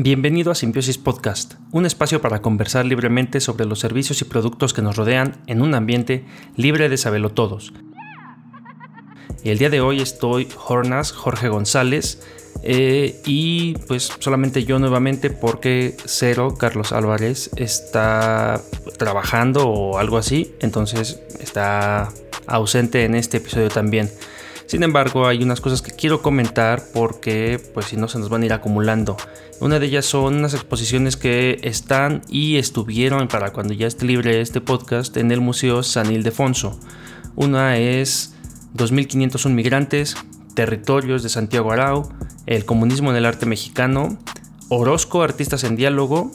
Bienvenido a Simbiosis Podcast, un espacio para conversar libremente sobre los servicios y productos que nos rodean en un ambiente libre de saberlo todos. El día de hoy estoy Hornas, Jorge González, eh, y pues solamente yo nuevamente porque Cero, Carlos Álvarez, está trabajando o algo así, entonces está ausente en este episodio también. Sin embargo, hay unas cosas que quiero comentar porque pues si no se nos van a ir acumulando. Una de ellas son unas exposiciones que están y estuvieron para cuando ya esté libre este podcast en el Museo San Ildefonso. Una es 2501 migrantes, territorios de Santiago Arau, el comunismo en el arte mexicano, Orozco, artistas en diálogo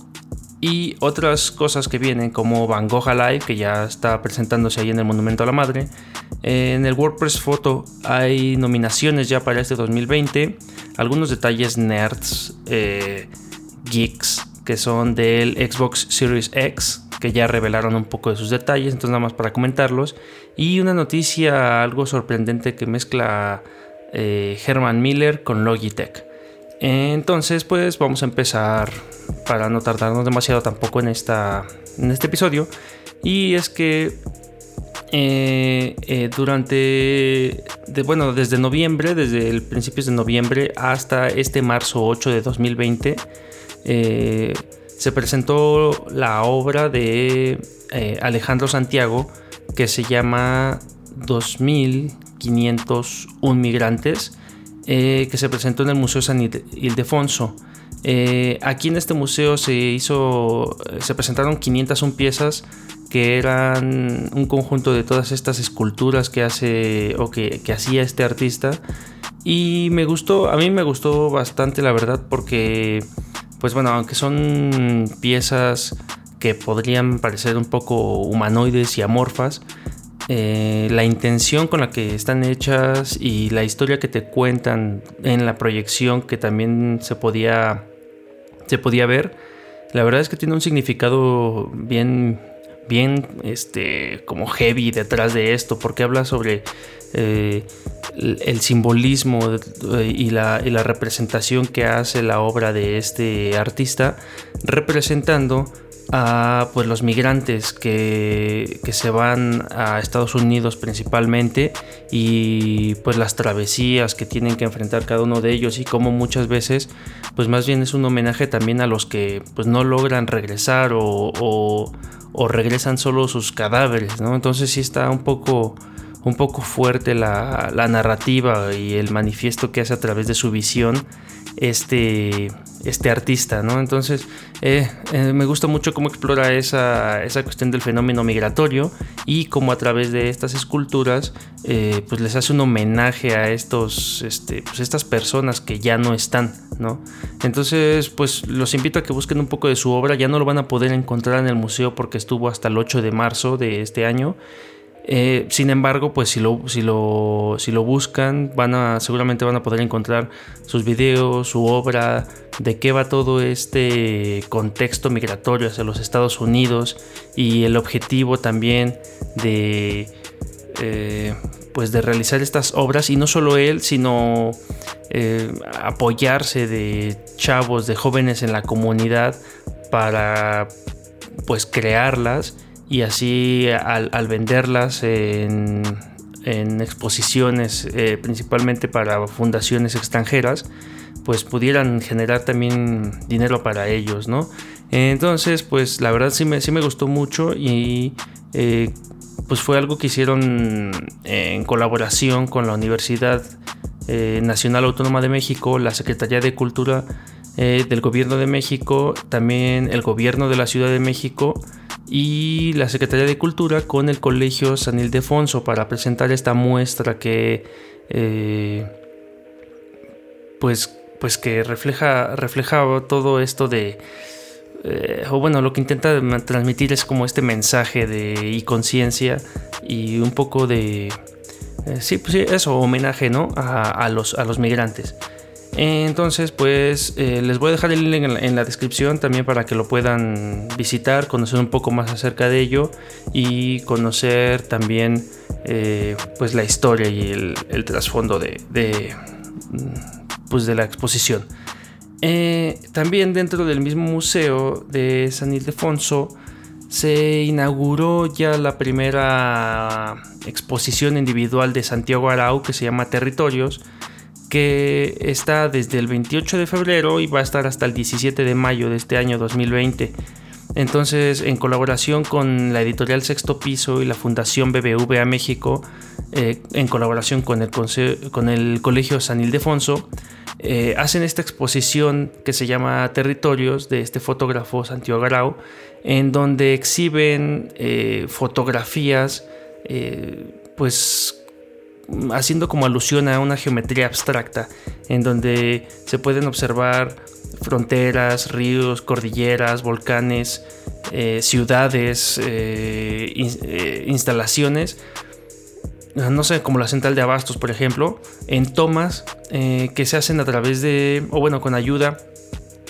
y otras cosas que vienen como Van Gogh Alive, que ya está presentándose ahí en el Monumento a la Madre. En el WordPress Photo hay nominaciones ya para este 2020, algunos detalles nerds, eh, geeks, que son del Xbox Series X, que ya revelaron un poco de sus detalles, entonces nada más para comentarlos. Y una noticia algo sorprendente que mezcla eh, Herman Miller con Logitech. Entonces, pues vamos a empezar para no tardarnos demasiado tampoco en, esta, en este episodio. Y es que eh, eh, durante, bueno, desde noviembre, desde el principios de noviembre hasta este marzo 8 de 2020, eh, se presentó la obra de Alejandro Santiago que se llama 2501 migrantes eh, que se presentó en el Museo San Ildefonso. Eh, aquí en este museo se hizo, se presentaron 501 piezas que eran un conjunto de todas estas esculturas que hace o que, que hacía este artista y me gustó, a mí me gustó bastante la verdad porque pues bueno, aunque son piezas que podrían parecer un poco humanoides y amorfas, eh, la intención con la que están hechas y la historia que te cuentan en la proyección que también se podía, se podía ver, la verdad es que tiene un significado bien, bien, este, como heavy detrás de esto, porque habla sobre eh, el, simbolismo y la, y la representación que hace la obra de este artista, representando a pues los migrantes que, se van a Estados Unidos principalmente y pues las travesías que tienen que enfrentar cada uno de ellos y como muchas veces pues más bien es un homenaje también a los que pues no logran regresar o, regresan solo sus cadáveres ¿no? entonces sí está un poco un poco fuerte la, la narrativa y el manifiesto que hace a través de su visión este, este artista, ¿no? Entonces, eh, eh, me gusta mucho cómo explora esa, esa, cuestión del fenómeno migratorio y cómo a través de estas esculturas, eh, pues les hace un homenaje a estos, este, pues estas personas que ya no están, ¿no? Entonces, pues los invito a que busquen un poco de su obra, ya no lo van a poder encontrar en el museo porque estuvo hasta el 8 de marzo de este año. Eh, sin embargo, pues si lo, buscan, seguramente van a poder encontrar sus videos, su obra, de qué va todo este contexto migratorio hacia los Estados Unidos y el objetivo también de, eh, pues de realizar estas obras. Y no solo él, sino eh, apoyarse de chavos, de jóvenes en la comunidad para pues crearlas y así al, venderlas en, exposiciones eh, principalmente para fundaciones extranjeras pues pudieran generar también dinero para ellos no entonces pues la verdad sí me, sí me gustó mucho y eh, pues fue algo que hicieron en colaboración con la Universidad eh, Nacional Autónoma de México la Secretaría de Cultura del Gobierno de México también el Gobierno de la Ciudad de México y la Secretaría de Cultura con el Colegio San Ildefonso para presentar esta muestra que eh, pues, pues que refleja, todo esto de eh, o bueno lo que intenta transmitir es como este mensaje de y conciencia y un poco de eh, sí pues eso homenaje no a, los a los migrantes entonces, pues eh, les voy a dejar el link en la, descripción también para que lo puedan visitar, conocer un poco más acerca de ello y conocer también eh, pues la historia y el, trasfondo de, mm, pues de la exposición. Eh, también dentro del mismo museo de San Ildefonso se inauguró ya la primera exposición individual de Santiago Arau que se llama Territorios, que está desde el 28 de febrero y va a estar hasta el 17 de mayo de este año 2020. Entonces, en colaboración con la editorial Sexto Piso y la Fundación BBVA México, eh, en colaboración con el, con el Colegio San Ildefonso, eh, hacen esta exposición que se llama Territorios de este fotógrafo Santiago Arau, en donde exhiben eh, fotografías, pues haciendo como alusión a una geometría abstracta, en donde se pueden observar fronteras, ríos, cordilleras, volcanes, eh, ciudades, instalaciones, no sé, como la central de abastos, por ejemplo, en tomas que se hacen a través de, o bueno, con ayuda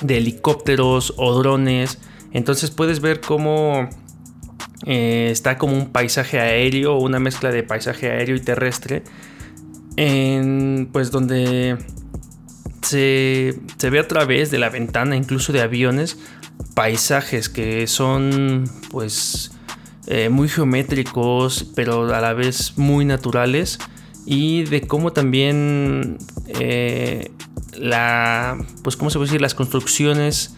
de helicópteros o drones, entonces puedes ver cómo eh, está como un paisaje aéreo, una mezcla de paisaje aéreo y terrestre, en, pues donde se, ve a través de la ventana, incluso de aviones, paisajes que son pues eh, muy geométricos, pero a la vez muy naturales y de cómo también eh, la pues cómo se puede decir las construcciones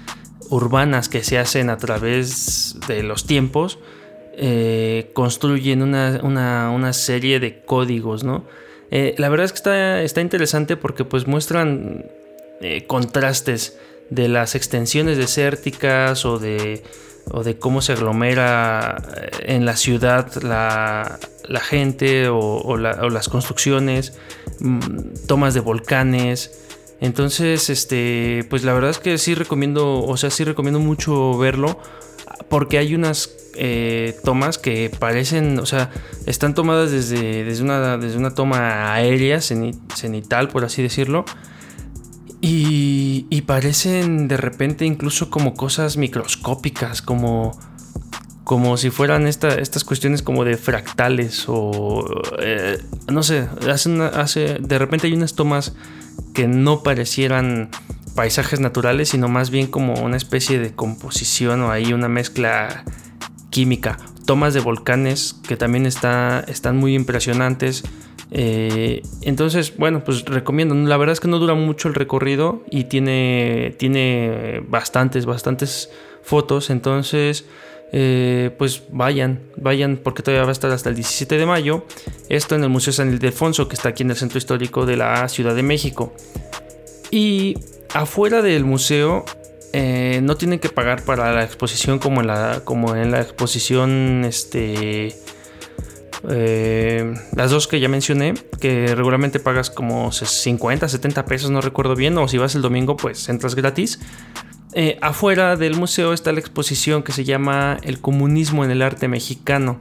urbanas que se hacen a través de los tiempos eh, construyen una, serie de códigos, ¿no? Eh, la verdad es que está, está interesante porque pues muestran eh, contrastes de las extensiones desérticas o de, o de cómo se aglomera en la ciudad la, gente o, o, las construcciones, mm, tomas de volcanes, entonces, este, pues la verdad es que sí recomiendo, o sea, sí recomiendo mucho verlo porque hay unas eh, tomas que parecen, o sea, están tomadas desde, desde, una, desde una toma aérea, cenital, por así decirlo. Y, y, parecen de repente incluso como cosas microscópicas, como, como si fueran estas cuestiones como de fractales o eh, no sé, hace, de repente hay unas tomas que no parecieran paisajes naturales, sino más bien como una especie de composición o ahí una mezcla química. Tomas de volcanes que también está, están muy impresionantes. Eh, entonces, bueno, pues recomiendo. La verdad es que no dura mucho el recorrido y tiene, tiene bastantes, bastantes fotos. Entonces, eh, pues vayan, vayan porque todavía va a estar hasta el 17 de mayo. Esto en el Museo San Ildefonso, que está aquí en el centro histórico de la Ciudad de México. Y afuera del museo eh, no tienen que pagar para la exposición como en la, como en la exposición, este, eh, las dos que ya mencioné, que regularmente pagas como 50, 70 pesos, no recuerdo bien, o si vas el domingo pues entras gratis. Eh, afuera del museo está la exposición que se llama El comunismo en el arte mexicano.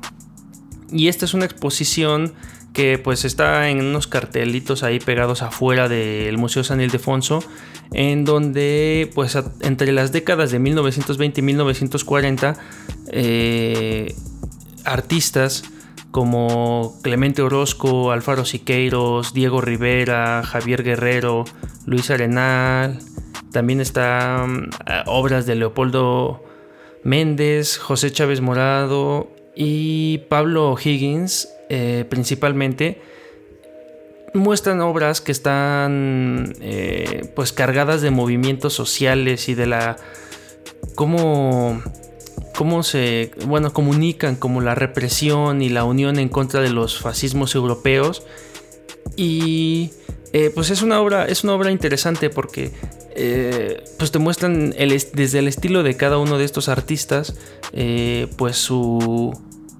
Y esta es una exposición que pues está en unos cartelitos ahí pegados afuera del Museo San Ildefonso, en donde pues entre las décadas de 1920 y 1940 eh, artistas como Clemente Orozco, Alfaro Siqueiros, Diego Rivera, Javier Guerrero, Luis Arenal, también están mm, obras de Leopoldo Méndez, José Chávez Morado y Pablo Higgins, eh, principalmente. Muestran obras que están eh, pues cargadas de movimientos sociales y de la cómo, cómo se bueno comunican como la represión y la unión en contra de los fascismos europeos. Y eh, pues es una obra es una obra interesante porque eh, pues te muestran desde el estilo de cada uno de estos artistas, pues su,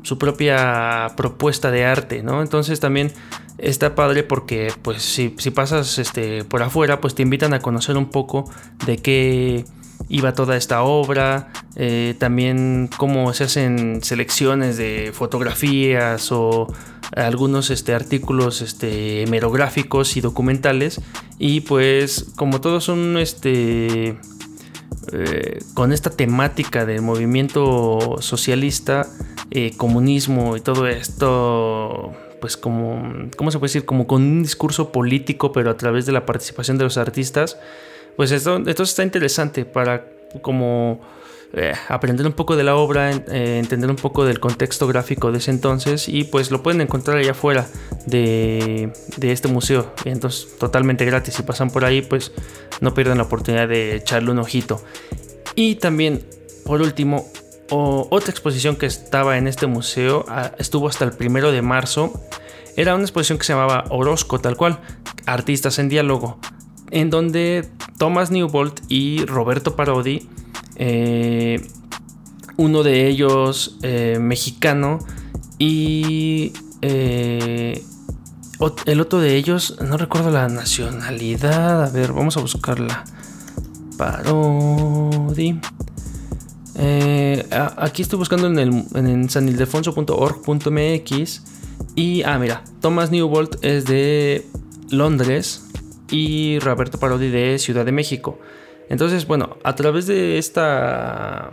su, propia propuesta de arte, ¿no? Entonces también está padre porque, pues si, pasas este, por afuera, pues te invitan a conocer un poco de qué iba toda esta obra, eh, también cómo se hacen selecciones de fotografías o algunos este, artículos este, hemerográficos y documentales y pues como todos son este, eh, con esta temática del movimiento socialista, eh, comunismo y todo esto pues como, ¿cómo se puede decir? Como con un discurso político pero a través de la participación de los artistas pues esto, esto está interesante para como eh, aprender un poco de la obra, eh, entender un poco del contexto gráfico de ese entonces y pues lo pueden encontrar allá afuera de, este museo. Entonces totalmente gratis. Si pasan por ahí pues no pierdan la oportunidad de echarle un ojito. Y también por último otra exposición que estaba en este museo ah, estuvo hasta el primero de marzo. Era una exposición que se llamaba Orozco, tal cual, Artistas en Diálogo, en donde Thomas Newbold y Roberto Parodi eh, uno de ellos eh, mexicano y eh, el otro de ellos, no recuerdo la nacionalidad, a ver, vamos a buscarla. Parodi. aquí estoy buscando en, el, en sanildefonso.org.mx y, ah, mira, Thomas Newbold es de Londres y Roberto Parodi de Ciudad de México. Entonces, bueno, a través de esta,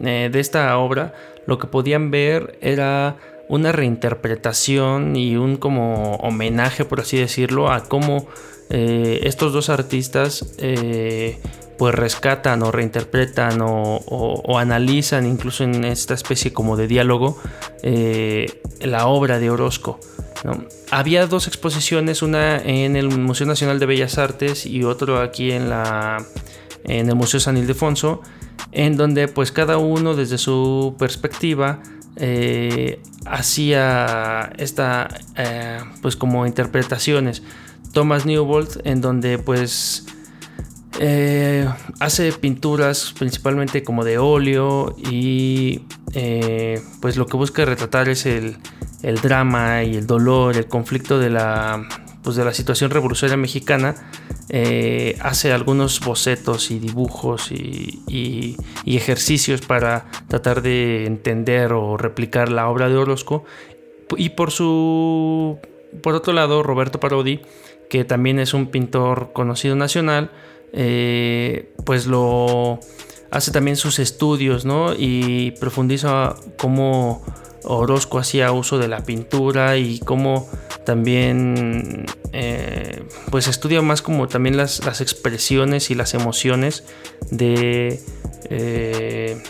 eh, de esta obra, lo que podían ver era una reinterpretación y un como homenaje, por así decirlo, a cómo eh, estos dos artistas eh, pues rescatan o reinterpretan o, analizan incluso en esta especie como de diálogo la obra de Orozco. Había dos exposiciones, una en el Museo Nacional de Bellas Artes y otro aquí en, la, en el Museo San Ildefonso, en donde pues cada uno desde su perspectiva eh, hacía esta eh, pues como interpretaciones. Thomas Newbold en donde pues eh, hace pinturas principalmente como de óleo y pues lo que busca retratar es el, el drama y el dolor, el conflicto de la, pues de la situación revolucionaria mexicana, eh, hace algunos bocetos y dibujos y, ejercicios para tratar de entender o replicar la obra de Orozco. Y por su. Por otro lado, Roberto Parodi, que también es un pintor conocido nacional, eh, pues lo hace también sus estudios, ¿no? Y profundiza cómo Orozco hacía uso de la pintura y cómo también eh, pues estudia más como también las, expresiones y las emociones de eh,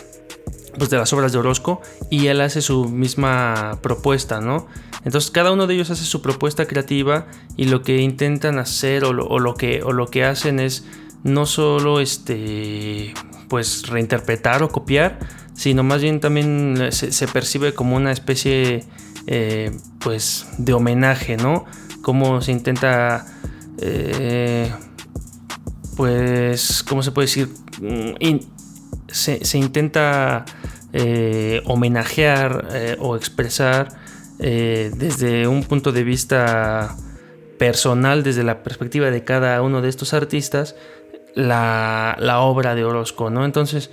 pues de las obras de Orozco y él hace su misma propuesta, ¿no? Entonces cada uno de ellos hace su propuesta creativa y lo que intentan hacer o lo, que, o lo que hacen es no solo este pues reinterpretar o copiar, sino más bien también se, percibe como una especie eh, pues de homenaje, ¿no? Cómo se intenta eh, pues, ¿cómo se puede decir? Mm, se, intenta eh, homenajear o expresar desde un punto de vista personal, desde la perspectiva de cada uno de estos artistas, la, la obra de Orozco, ¿no? Entonces,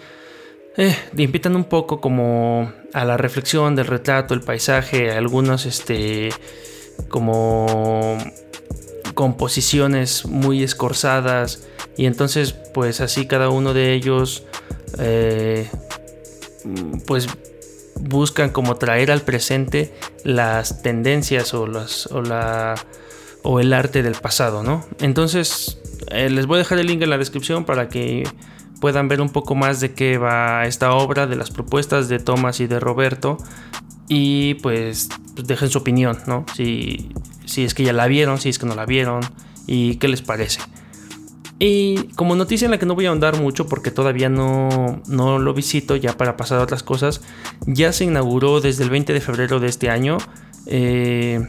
eh, invitan un poco como a la reflexión del retrato, el paisaje, algunos este como composiciones muy escorzadas y entonces pues así cada uno de ellos eh, pues buscan como traer al presente las tendencias o las o la o el arte del pasado, ¿no? Entonces eh, les voy a dejar el link en la descripción para que puedan ver un poco más de qué va esta obra, de las propuestas de Thomas y de Roberto. Y pues, pues dejen su opinión, ¿no? Si, si es que ya la vieron, si es que no la vieron y qué les parece. Y como noticia en la que no voy a ahondar mucho porque todavía no, no, lo visito, ya para pasar a otras cosas, ya se inauguró desde el 20 de febrero de este año eh,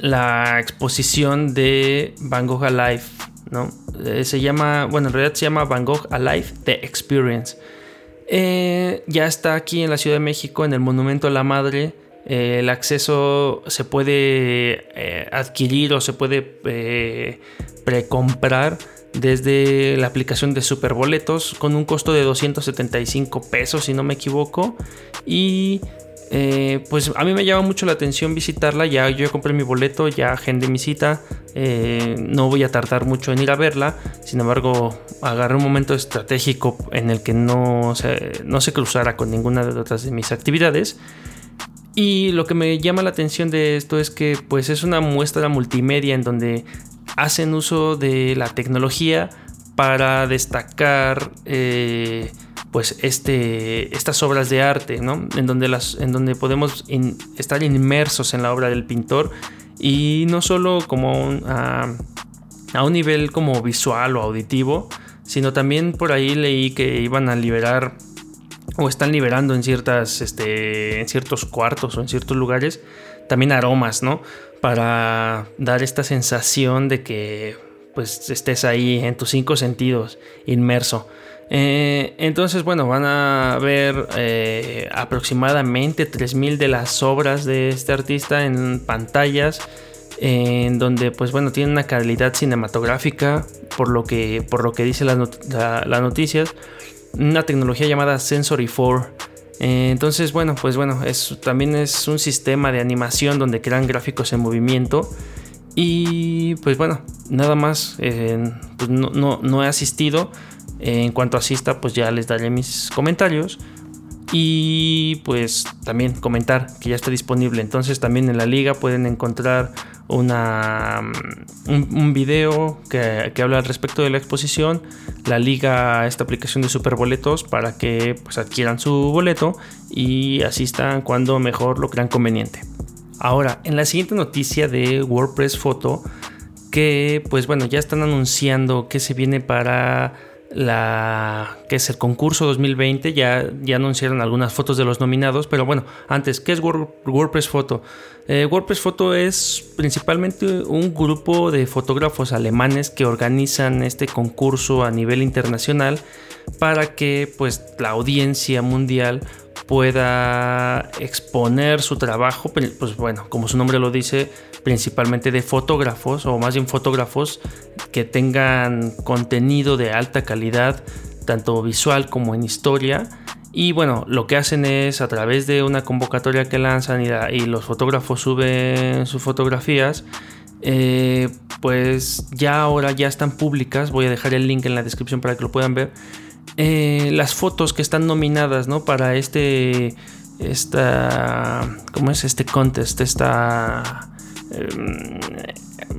la exposición de Van Gogh Alive ¿no? Eh, se llama, bueno, en realidad se llama Van Gogh Alive The Experience. Eh, ya está aquí en la Ciudad de México, en el Monumento a la Madre. Eh, el acceso se puede adquirir o se puede precomprar desde la aplicación de Superboletos con un costo de 275 pesos, si no me equivoco. Y eh, pues a mí me llama mucho la atención visitarla. Ya yo compré mi boleto, ya agendé mi cita. Eh, no voy a tardar mucho en ir a verla. Sin embargo, agarré un momento estratégico en el que no se, no se cruzara con ninguna de otras de mis actividades. Y lo que me llama la atención de esto es que pues es una muestra multimedia en donde hacen uso de la tecnología para destacar eh, pues este, estas obras de arte, ¿no? En donde, las, en donde podemos estar inmersos en la obra del pintor y no solo como a, un nivel como visual o auditivo, sino también por ahí leí que iban a liberar o están liberando en ciertas este, en ciertos cuartos o en ciertos lugares también aromas, ¿no? Para dar esta sensación de que pues estés ahí en tus cinco sentidos inmerso. Eh, entonces, bueno, van a ver eh, aproximadamente 3.000 de las obras de este artista en pantallas, en donde, pues bueno, tiene una calidad cinematográfica, por lo que, por lo que dice las noticias, una tecnología llamada Sensory 4. Eh, entonces, bueno, pues bueno, es, también es un sistema de animación donde crean gráficos en movimiento. Y pues bueno, nada más, pues no, no he asistido en cuanto asista, pues ya les daré mis comentarios. Y pues también comentar que ya está disponible. Entonces también en la liga pueden encontrar una, mm, un, video que, habla al respecto de la exposición. La liga esta aplicación de superboletos para que pues, adquieran su boleto y asistan cuando mejor lo crean conveniente. Ahora, en la siguiente noticia de WordPress Photo, que pues bueno, ya están anunciando que se viene para la que es el concurso 2020 ya, ya anunciaron algunas fotos de los nominados pero bueno antes qué es WordPress Photo eh, WordPress Photo es principalmente un grupo de fotógrafos alemanes que organizan este concurso a nivel internacional para que pues la audiencia mundial pueda exponer su trabajo, pues bueno, como su nombre lo dice, principalmente de fotógrafos, o más bien fotógrafos que tengan contenido de alta calidad, tanto visual como en historia. Y bueno, lo que hacen es a través de una convocatoria que lanzan y, los fotógrafos suben sus fotografías, eh, pues ya ahora ya están públicas. Voy a dejar el link en la descripción para que lo puedan ver eh, las fotos que están nominadas, ¿no? Para este, esta, ¿cómo es? Este contest, esta,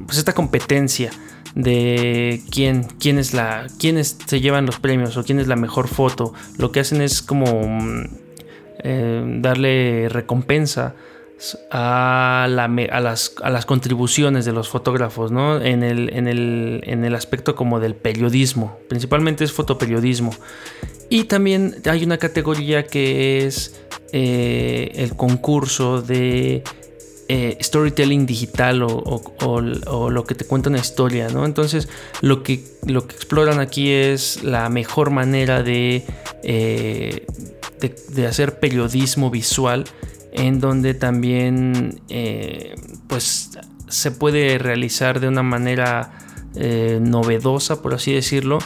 pues esta competencia de quién, quién es la, quiénes se llevan los premios o quién es la mejor foto. Lo que hacen es como em, darle recompensa a, las, contribuciones de los fotógrafos, ¿no? En el, en, el, aspecto como del periodismo, principalmente es fotoperiodismo. Y también hay una categoría que es eh, el concurso de eh, storytelling digital o, lo que te cuenta una historia, ¿no? Entonces lo que, lo que exploran aquí es la mejor manera de, eh, de hacer periodismo visual en donde también eh, pues se puede realizar de una manera novedosa, por así decirlo,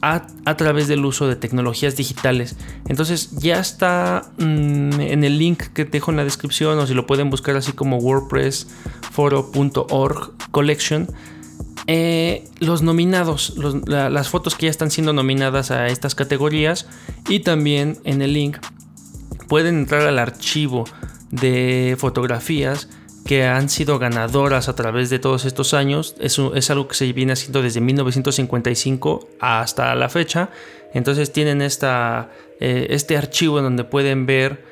a, través del uso de tecnologías digitales. Entonces ya está mm, en el link que dejo en la descripción o si lo pueden buscar así como wordpressforo.org collection. Eh, los nominados, las fotos que ya están siendo nominadas a estas categorías y también en el link pueden entrar al archivo de fotografías que han sido ganadoras a través de todos estos años. Eso es algo que se viene haciendo desde 1955 hasta la fecha. Entonces tienen esta, eh, este archivo en donde pueden ver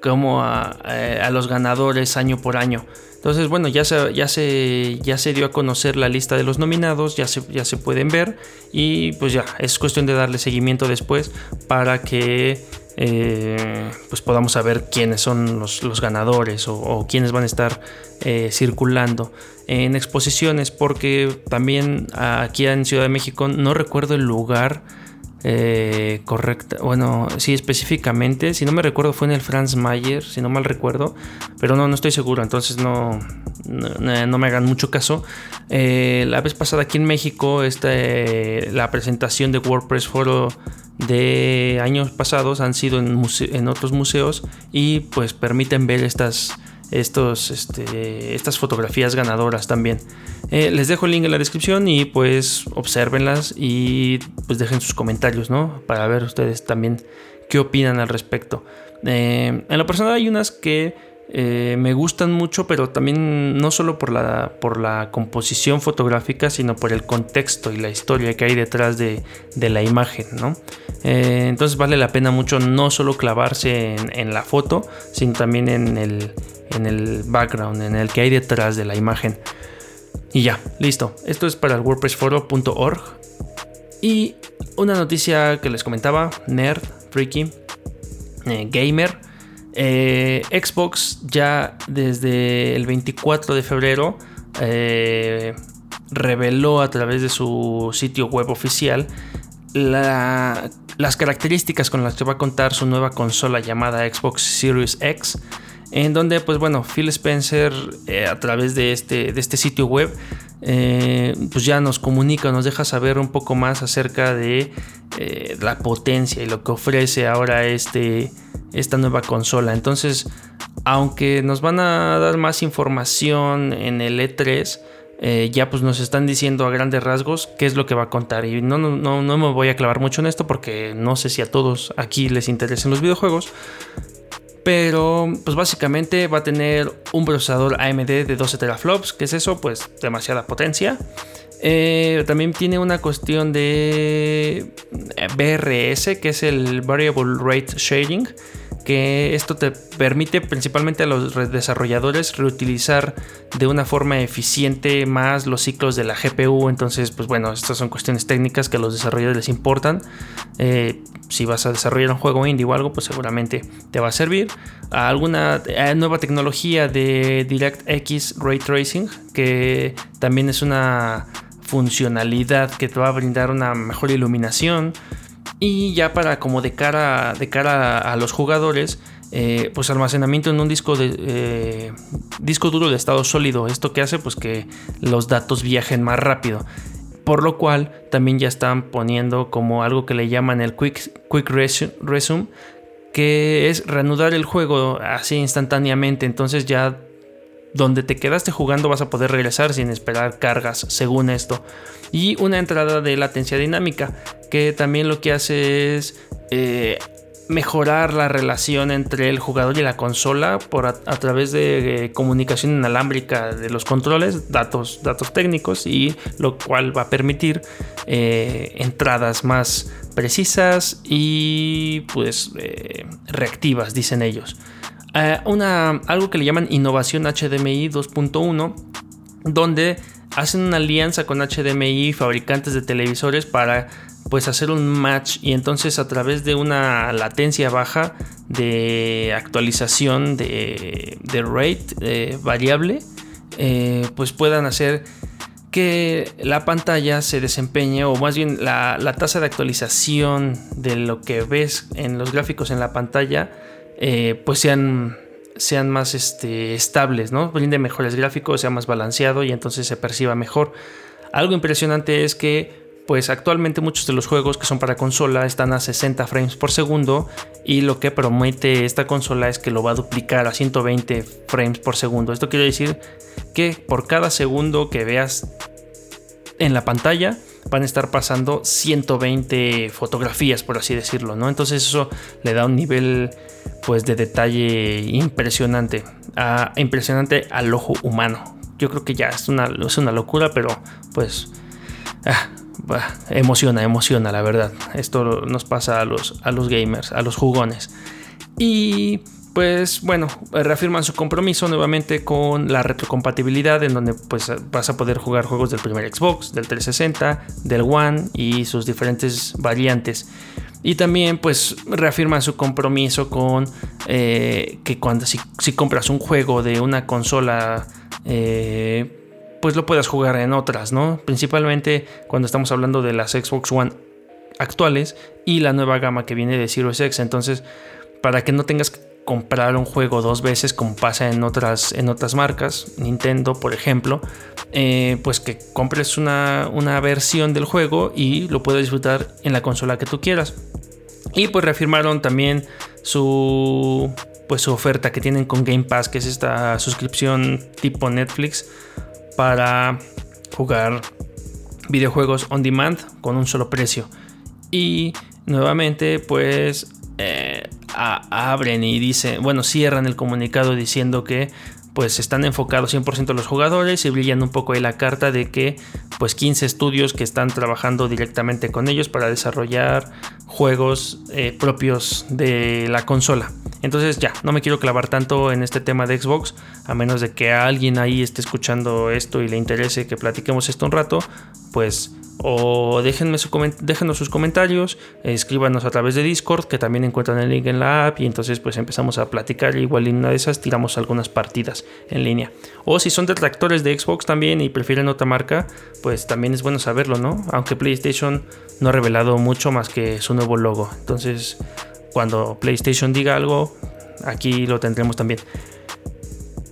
cómo eh, a, los ganadores año por año. Entonces, bueno, ya se, ya, se, ya se dio a conocer la lista de los nominados, ya se, ya se pueden ver y pues ya, es cuestión de darle seguimiento después para que eh, pues podamos saber quiénes son los, ganadores o, quiénes van a estar eh, circulando en exposiciones porque también aquí en Ciudad de México no recuerdo el lugar eh, correcta, bueno, sí, específicamente, si no me recuerdo fue en el Franz Mayer, si no mal recuerdo, pero no, no estoy seguro, entonces no, no, me hagan mucho caso. Eh, la vez pasada aquí en México, este, la presentación de WordPress Foro de años pasados han sido en, otros museos y pues permiten ver estas estos, este, estas fotografías ganadoras también. Eh, les dejo el link en la descripción y pues observenlas y pues dejen sus comentarios, ¿no? Para ver ustedes también qué opinan al respecto. Eh, en lo personal hay unas que eh, me gustan mucho, pero también no solo por la, por la composición fotográfica, sino por el contexto y la historia que hay detrás de, la imagen, ¿no? Eh, entonces vale la pena mucho no solo clavarse en, la foto, sino también en el, en el background, en el que hay detrás de la imagen. Y ya, listo. Esto es para el wordpressforo.org. Y una noticia que les comentaba, nerd, freaky, eh, gamer eh, Xbox ya desde el 24 de febrero eh, reveló a través de su sitio web oficial las características con las que va a contar su nueva consola llamada Xbox Series X. En donde, pues bueno, Phil Spencer eh, a través de este, de este sitio web, pues ya nos comunica, nos deja saber un poco más acerca de la potencia y lo que ofrece ahora este, esta nueva consola. Entonces, aunque nos van a dar más información en el E3, eh, ya pues nos están diciendo a grandes rasgos qué es lo que va a contar. Y no, no, no, me voy a clavar mucho en esto porque no sé si a todos aquí les interesen los videojuegos. Pero pues básicamente va a tener un procesador AMD de 12 teraflops. ¿Qué es eso? Pues demasiada potencia. Eh, también tiene una cuestión de BRS, que es el Variable Rate Shading que esto te permite principalmente a los desarrolladores reutilizar de una forma eficiente más los ciclos de la GPU. Entonces, pues bueno, estas son cuestiones técnicas que a los desarrolladores les importan. Eh, si vas a desarrollar un juego indie o algo, pues seguramente te va a servir. Alguna eh, nueva tecnología de DirectX Ray Tracing, que también es una funcionalidad que te va a brindar una mejor iluminación. Y ya para como de cara, de cara a, los jugadores, eh, pues almacenamiento en un disco de eh, disco duro de estado sólido. Esto que hace pues que los datos viajen más rápido. Por lo cual también ya están poniendo como algo que le llaman el Quick, quick Resume, que es reanudar el juego así instantáneamente. Entonces ya donde te quedaste jugando vas a poder regresar sin esperar cargas, según esto. Y una entrada de latencia dinámica, que también lo que hace es eh, mejorar la relación entre el jugador y la consola por a, través de eh, comunicación inalámbrica de los controles, datos, datos técnicos, y lo cual va a permitir eh, entradas más precisas y pues reactivas, dicen ellos. Una, algo que le llaman innovación HDMI 2.1, donde hacen una alianza con HDMI, fabricantes de televisores, para pues hacer un match y entonces a través de una latencia baja de actualización de, rate eh, variable, eh, pues puedan hacer que la pantalla se desempeñe o más bien la, la, tasa de actualización de lo que ves en los gráficos en la pantalla eh, pues sean, sean más este, estables, ¿no? Brinde mejores gráficos, sea más balanceado y entonces se perciba mejor. Algo impresionante es que pues actualmente muchos de los juegos que son para consola están a 60 frames por segundo y lo que promete esta consola es que lo va a duplicar a 120 frames por segundo. Esto quiere decir que por cada segundo que veas en la pantalla van a estar pasando 120 fotografías, por así decirlo, ¿no? Entonces eso le da un nivel pues de detalle impresionante, impresionante al ojo humano. Yo creo que ya es una, es una locura, pero pues ah, emociona, emociona, la verdad. Esto nos pasa a los, a los gamers, a los jugones. Y pues bueno, reafirman su compromiso nuevamente con la retrocompatibilidad en donde pues vas a poder jugar juegos del primer Xbox, del 360, del One y sus diferentes variantes. Y también pues reafirman su compromiso con eh, que cuando si, compras un juego de una consola eh, pues lo puedas jugar en otras, ¿no? Principalmente cuando estamos hablando de las Xbox One actuales y la nueva gama que viene de Series X. Entonces, para que no tengas que comprar un juego dos veces como pasa en otras, en otras marcas, Nintendo por ejemplo, eh, pues que compres una, una, versión del juego y lo puedes disfrutar en la consola que tú quieras. Y pues reafirmaron también su, pues su oferta que tienen con Game Pass, que es esta suscripción tipo Netflix para jugar videojuegos on demand con un solo precio. Y nuevamente pues... Eh, abren y dicen, bueno, cierran el comunicado diciendo que pues están enfocados 100% los jugadores y brillan un poco ahí la carta de que pues 15 estudios que están trabajando directamente con ellos para desarrollar juegos eh, propios de la consola. Entonces ya, no me quiero clavar tanto en este tema de Xbox, a menos de que alguien ahí esté escuchando esto y le interese que platiquemos esto un rato, pues o déjenme su déjenos sus comentarios, escríbanos a través de Discord, que también encuentran el link en la app, y entonces pues empezamos a platicar, igual en una de esas tiramos algunas partidas en línea. O si son detractores de Xbox también y prefieren otra marca, pues también es bueno saberlo, ¿no? Aunque PlayStation no ha revelado mucho más que su nuevo logo. Entonces, cuando PlayStation diga algo, aquí lo tendremos también.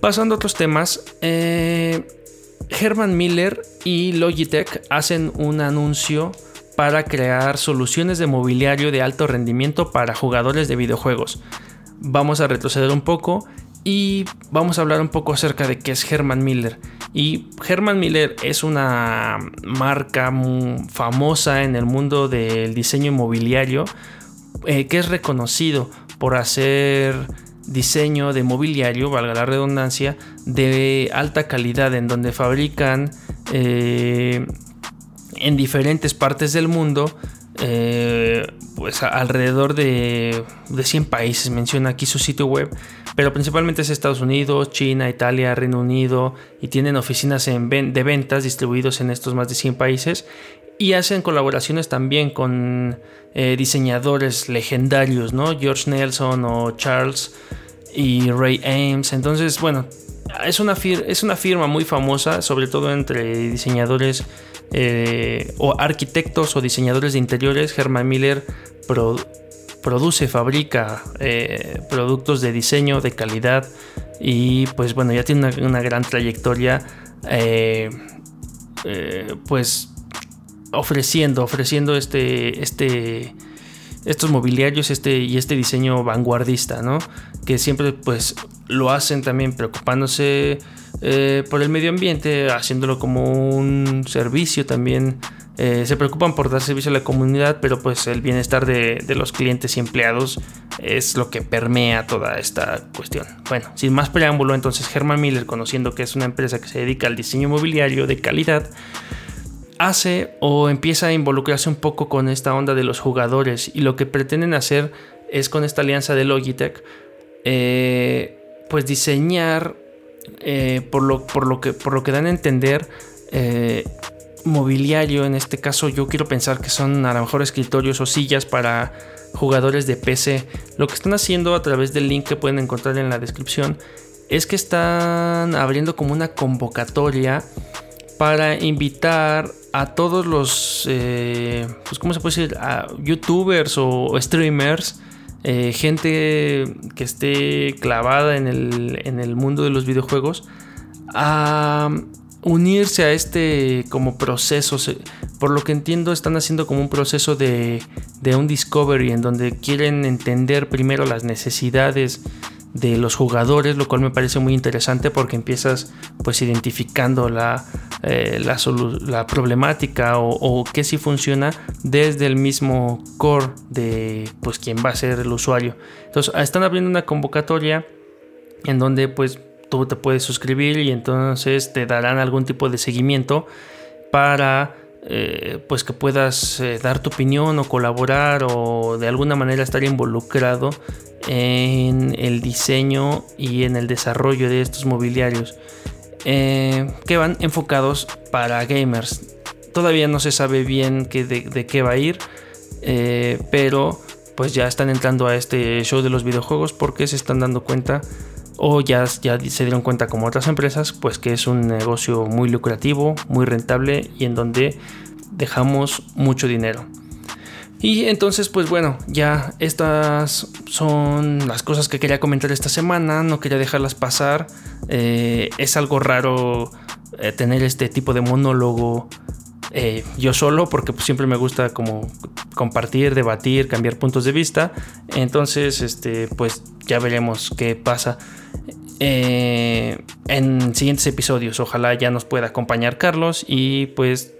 Pasando a otros temas, eh Herman Miller y Logitech hacen un anuncio para crear soluciones de mobiliario de alto rendimiento para jugadores de videojuegos. Vamos a retroceder un poco y vamos a hablar un poco acerca de qué es Herman Miller. Y Herman Miller es una marca famosa en el mundo del diseño inmobiliario eh, que es reconocido por hacer diseño de mobiliario, valga la redundancia, de alta calidad en donde fabrican eh, en diferentes partes del mundo, eh, pues alrededor de, de 100 países, menciona aquí su sitio web, pero principalmente es Estados Unidos, China, Italia, Reino Unido y tienen oficinas de ventas distribuidos en estos más de 100 países y hacen colaboraciones también con eh, diseñadores legendarios, ¿no? George Nelson o Charles y Ray Ames. Entonces, bueno, es una, es una firma muy famosa, sobre todo entre diseñadores eh, o arquitectos o diseñadores de interiores. Herman Miller produce, fabrica eh, productos de diseño de calidad y pues bueno, ya tiene una, gran trayectoria. pues ofreciendo, ofreciendo este, este, estos mobiliarios este, y este diseño vanguardista, ¿no? Que siempre pues lo hacen también preocupándose eh, por el medio ambiente, haciéndolo como un servicio también. Eh, se preocupan por dar servicio a la comunidad, pero pues el bienestar de, de, los clientes y empleados es lo que permea toda esta cuestión. Bueno, sin más preámbulo, entonces Herman Miller, conociendo que es una empresa que se dedica al diseño mobiliario de calidad, hace o empieza a involucrarse un poco con esta onda de los jugadores. Y lo que pretenden hacer es con esta alianza de Logitech eh, pues diseñar eh, por, lo, por, lo que, por lo que dan a entender eh, mobiliario. En este caso yo quiero pensar que son a lo mejor escritorios o sillas para jugadores de PC lo que están haciendo a través del link que pueden encontrar en la descripción es que están abriendo como una convocatoria para invitar a todos los, eh, pues, ¿cómo se puede decir? A youtubers o, streamers, eh, gente que esté clavada en el, en el mundo de los videojuegos, a unirse a este como proceso. Por lo que entiendo, están haciendo como un proceso de, de un discovery en donde quieren entender primero las necesidades de los jugadores, lo cual me parece muy interesante porque empiezas pues identificando la, eh, la, problemática o, o qué sí funciona desde el mismo core de pues quien va a ser el usuario. Entonces están abriendo una convocatoria en donde pues tú te puedes suscribir y entonces te darán algún tipo de seguimiento para eh, pues que puedas eh, dar tu opinión o colaborar o de alguna manera estar involucrado en el diseño y en el desarrollo de estos mobiliarios eh, que van enfocados para gamers. Todavía no se sabe bien de, qué va a ir, pero pues ya están entrando a este show de los videojuegos porque se están dando cuenta o ya, ya se dieron cuenta como otras empresas, pues que es un negocio muy lucrativo, muy rentable y en donde dejamos mucho dinero. Y entonces, pues bueno, ya estas son las cosas que quería comentar esta semana, no quería dejarlas pasar. Eh, es algo raro eh, tener este tipo de monólogo eh, yo solo, porque pues, siempre me gusta como compartir, debatir, cambiar puntos de vista. Entonces, este, pues ya veremos qué pasa. En siguientes episodios. Ojalá ya nos pueda acompañar Carlos y pues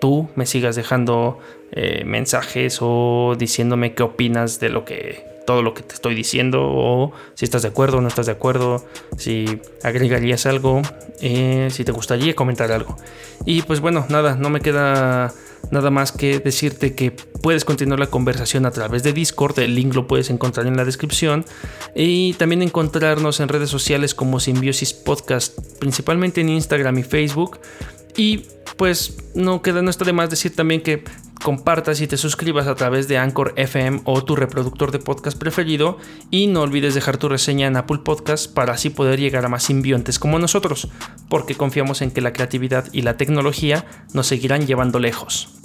tú me sigas dejando eh, mensajes o diciéndome qué opinas de lo que todo lo que te estoy diciendo o si estás de acuerdo o no estás de acuerdo, si agregarías algo, eh, si te gustaría comentar algo. Y pues bueno, nada, no me queda nada más que decirte que puedes continuar la conversación a través de Discord, el link lo puedes encontrar en la descripción y también encontrarnos en redes sociales como Symbiosis Podcast, principalmente en Instagram y Facebook. Y pues no queda no está de más decir también que compartas y te suscribas a través de Anchor FM o tu reproductor de podcast preferido y no olvides dejar tu reseña en Apple Podcast para así poder llegar a más simbiontes como nosotros, porque confiamos en que la creatividad y la tecnología nos seguirán llevando lejos.